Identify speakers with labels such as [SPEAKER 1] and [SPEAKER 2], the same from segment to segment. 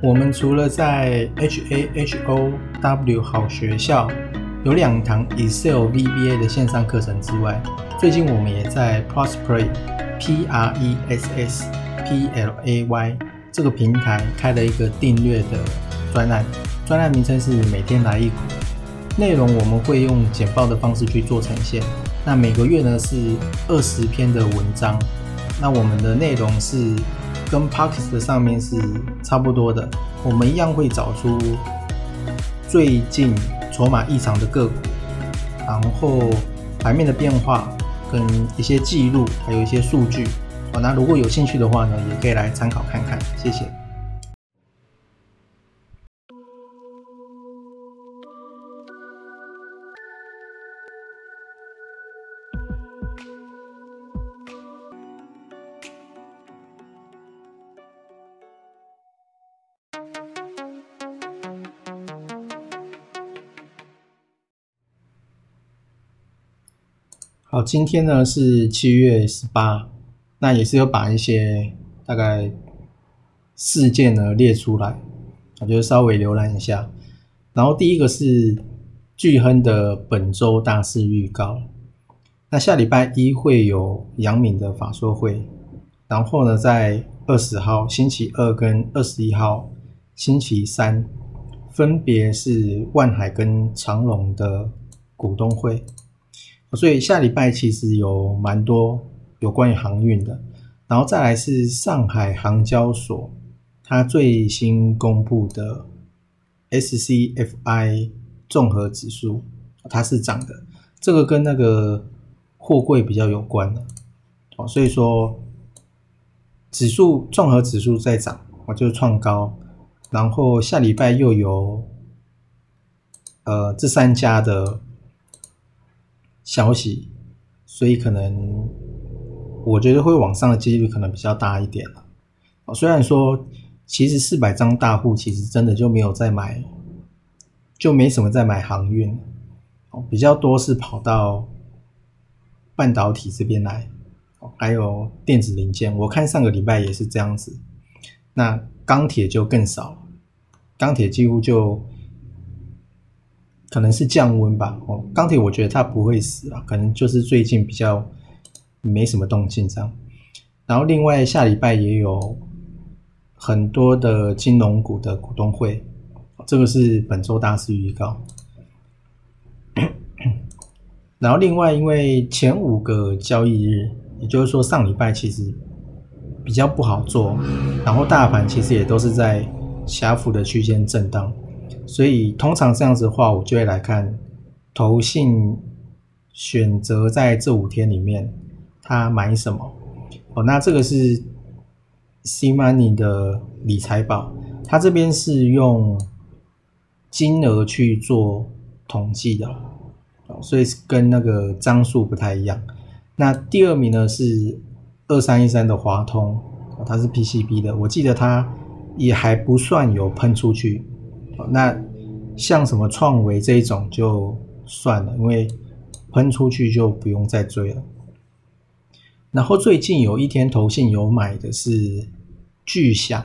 [SPEAKER 1] 我们除了在 H A H O W 好学校有两堂 Excel VBA 的线上课程之外，最近我们也在 Prosplay P R E S S P L A Y 这个平台开了一个订阅的专案，专案名称是每天来一股，内容我们会用简报的方式去做呈现。那每个月呢是二十篇的文章，那我们的内容是。跟 Parkes 的上面是差不多的，我们一样会找出最近筹码异常的个股，然后盘面的变化跟一些记录，还有一些数据。好，那如果有兴趣的话呢，也可以来参考看看。谢谢。好，今天呢是七月十八，那也是有把一些大概事件呢列出来，我就稍微浏览一下。然后第一个是巨亨的本周大事预告，那下礼拜一会有杨敏的法说会，然后呢在二十号星期二跟二十一号星期三，分别是万海跟长隆的股东会。所以下礼拜其实有蛮多有关于航运的，然后再来是上海航交所，它最新公布的 SCFI 综合指数，它是涨的，这个跟那个货柜比较有关的，哦，所以说指数综合指数在涨，我就是创高，然后下礼拜又有呃这三家的。消息，所以可能我觉得会往上的几率可能比较大一点了。哦，虽然说其实四百张大户其实真的就没有在买，就没什么在买航运，比较多是跑到半导体这边来，还有电子零件。我看上个礼拜也是这样子，那钢铁就更少了，钢铁几乎就。可能是降温吧，哦，钢铁我觉得它不会死啊，可能就是最近比较没什么动静这样。然后另外下礼拜也有很多的金融股的股东会，这个是本周大事预告。然后另外因为前五个交易日，也就是说上礼拜其实比较不好做，然后大盘其实也都是在狭幅的区间震荡。所以通常这样子的话，我就会来看投信选择在这五天里面他买什么。哦，那这个是 C Money 的理财宝，它这边是用金额去做统计的，所以跟那个张数不太一样。那第二名呢是二三一三的华通，它是 PCB 的，我记得它也还不算有喷出去。那像什么创维这一种就算了，因为喷出去就不用再追了。然后最近有一天投信有买的是巨响，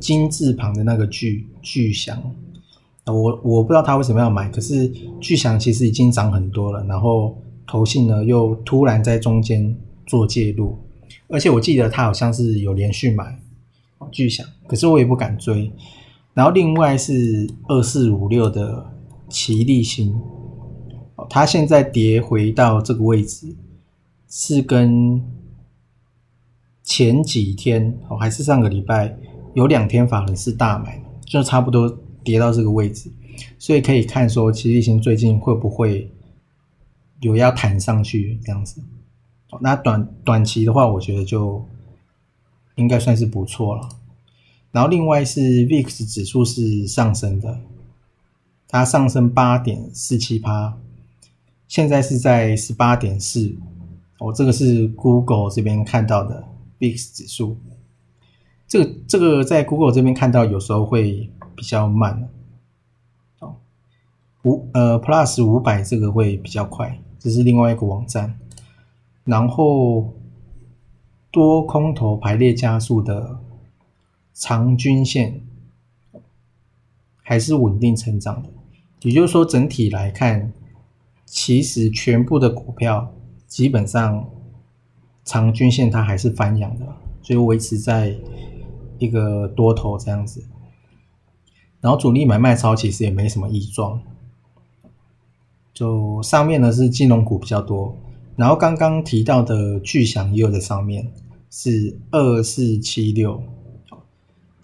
[SPEAKER 1] 金字旁的那个巨巨响，我我不知道他为什么要买，可是巨响其实已经涨很多了，然后投信呢又突然在中间做介入，而且我记得他好像是有连续买巨响，可是我也不敢追。然后另外是二四五六的奇力星，它现在跌回到这个位置，是跟前几天哦，还是上个礼拜有两天法人是大买，就差不多跌到这个位置，所以可以看说奇力星最近会不会有要弹上去这样子，那短短期的话，我觉得就应该算是不错了。然后另外是 VIX 指数是上升的，它上升八点四七趴，现在是在十八点四。哦，这个是 Google 这边看到的 VIX 指数。这个这个在 Google 这边看到有时候会比较慢。哦，五呃 Plus 五百这个会比较快，这是另外一个网站。然后多空头排列加速的。长均线还是稳定成长的，也就是说，整体来看，其实全部的股票基本上长均线它还是翻阳的，所以维持在一个多头这样子。然后主力买卖超其实也没什么异状，就上面呢是金融股比较多，然后刚刚提到的巨响也有在上面，是二四七六，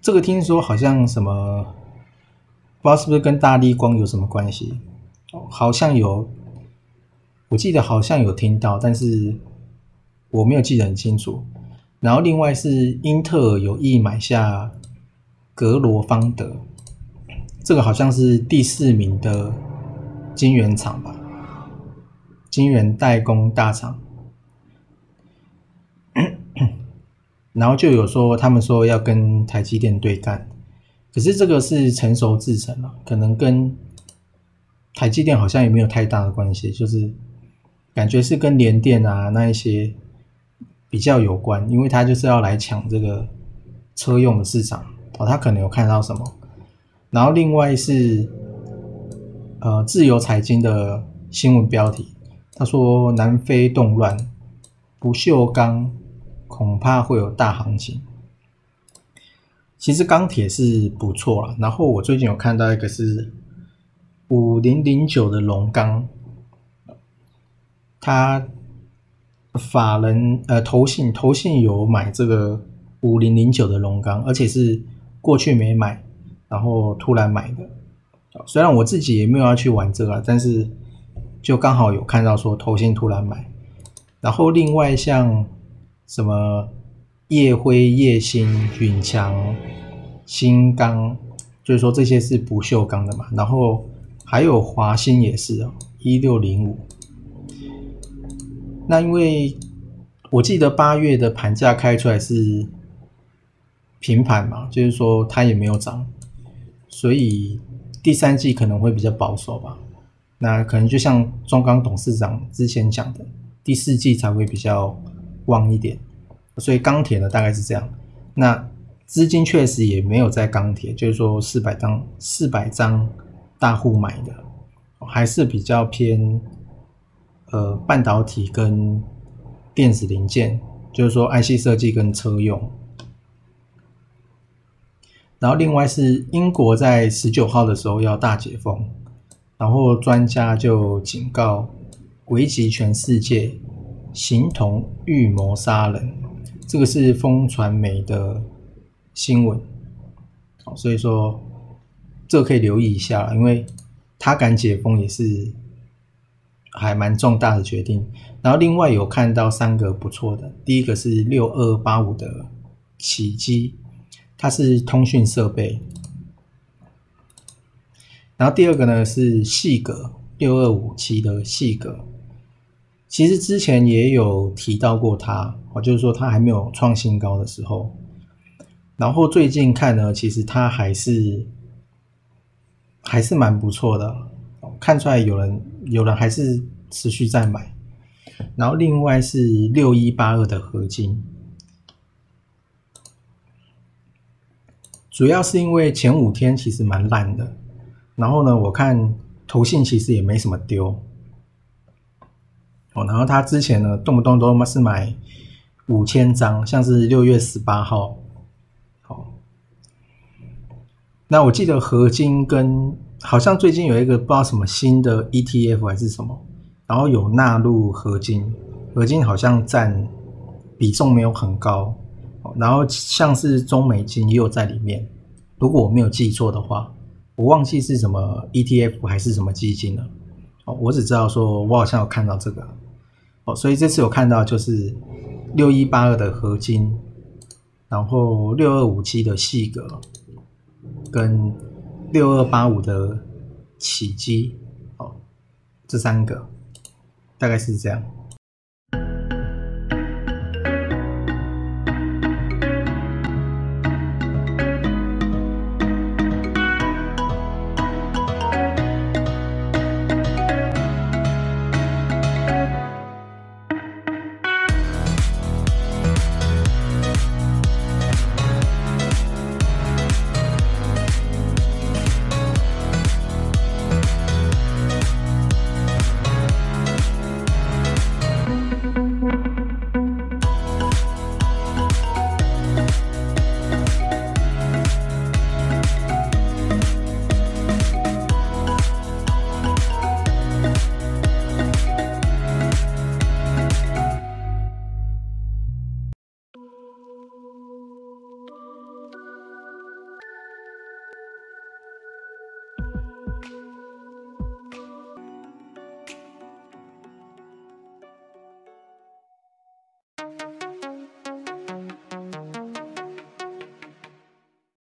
[SPEAKER 1] 这个听说好像什么，不知道是不是跟大力光有什么关系？好像有，我记得好像有听到，但是我没有记得很清楚。然后另外是英特尔有意买下格罗方德。这个好像是第四名的晶圆厂吧，晶圆代工大厂，然后就有说他们说要跟台积电对干，可是这个是成熟制程了，可能跟台积电好像也没有太大的关系，就是感觉是跟联电啊那一些比较有关，因为他就是要来抢这个车用的市场哦，他可能有看到什么。然后另外是，呃，自由财经的新闻标题，他说南非动乱，不锈钢恐怕会有大行情。其实钢铁是不错了。然后我最近有看到一个是五零零九的龙钢，他法人呃投信投信有买这个五零零九的龙钢，而且是过去没买。然后突然买的，虽然我自己也没有要去玩这个，但是就刚好有看到说投信突然买。然后另外像什么夜辉、夜星、允强、新钢，就是说这些是不锈钢的嘛。然后还有华兴也是哦，一六零五。那因为我记得八月的盘价开出来是平盘嘛，就是说它也没有涨。所以第三季可能会比较保守吧，那可能就像中钢董事长之前讲的，第四季才会比较旺一点。所以钢铁呢大概是这样，那资金确实也没有在钢铁，就是说四百张四百张大户买的，还是比较偏呃半导体跟电子零件，就是说 IC 设计跟车用。然后另外是英国在十九号的时候要大解封，然后专家就警告，危及全世界，形同预谋杀人。这个是风传媒的新闻，所以说这可以留意一下，因为他敢解封也是还蛮重大的决定。然后另外有看到三个不错的，第一个是六二八五的起机。它是通讯设备，然后第二个呢是细格六二五七的细格，其实之前也有提到过它，我就是说它还没有创新高的时候，然后最近看呢，其实它还是还是蛮不错的，看出来有人有人还是持续在买，然后另外是六一八二的合金。主要是因为前五天其实蛮烂的，然后呢，我看投信其实也没什么丢，然后他之前呢动不动都是买五千张，像是六月十八号，好，那我记得合金跟好像最近有一个不知道什么新的 ETF 还是什么，然后有纳入合金，合金好像占比重没有很高。然后像是中美金也有在里面，如果我没有记错的话，我忘记是什么 ETF 还是什么基金了。哦，我只知道说我好像有看到这个，哦，所以这次有看到就是六一八二的合金，然后六二五七的细格，跟六二八五的起基，哦，这三个大概是这样。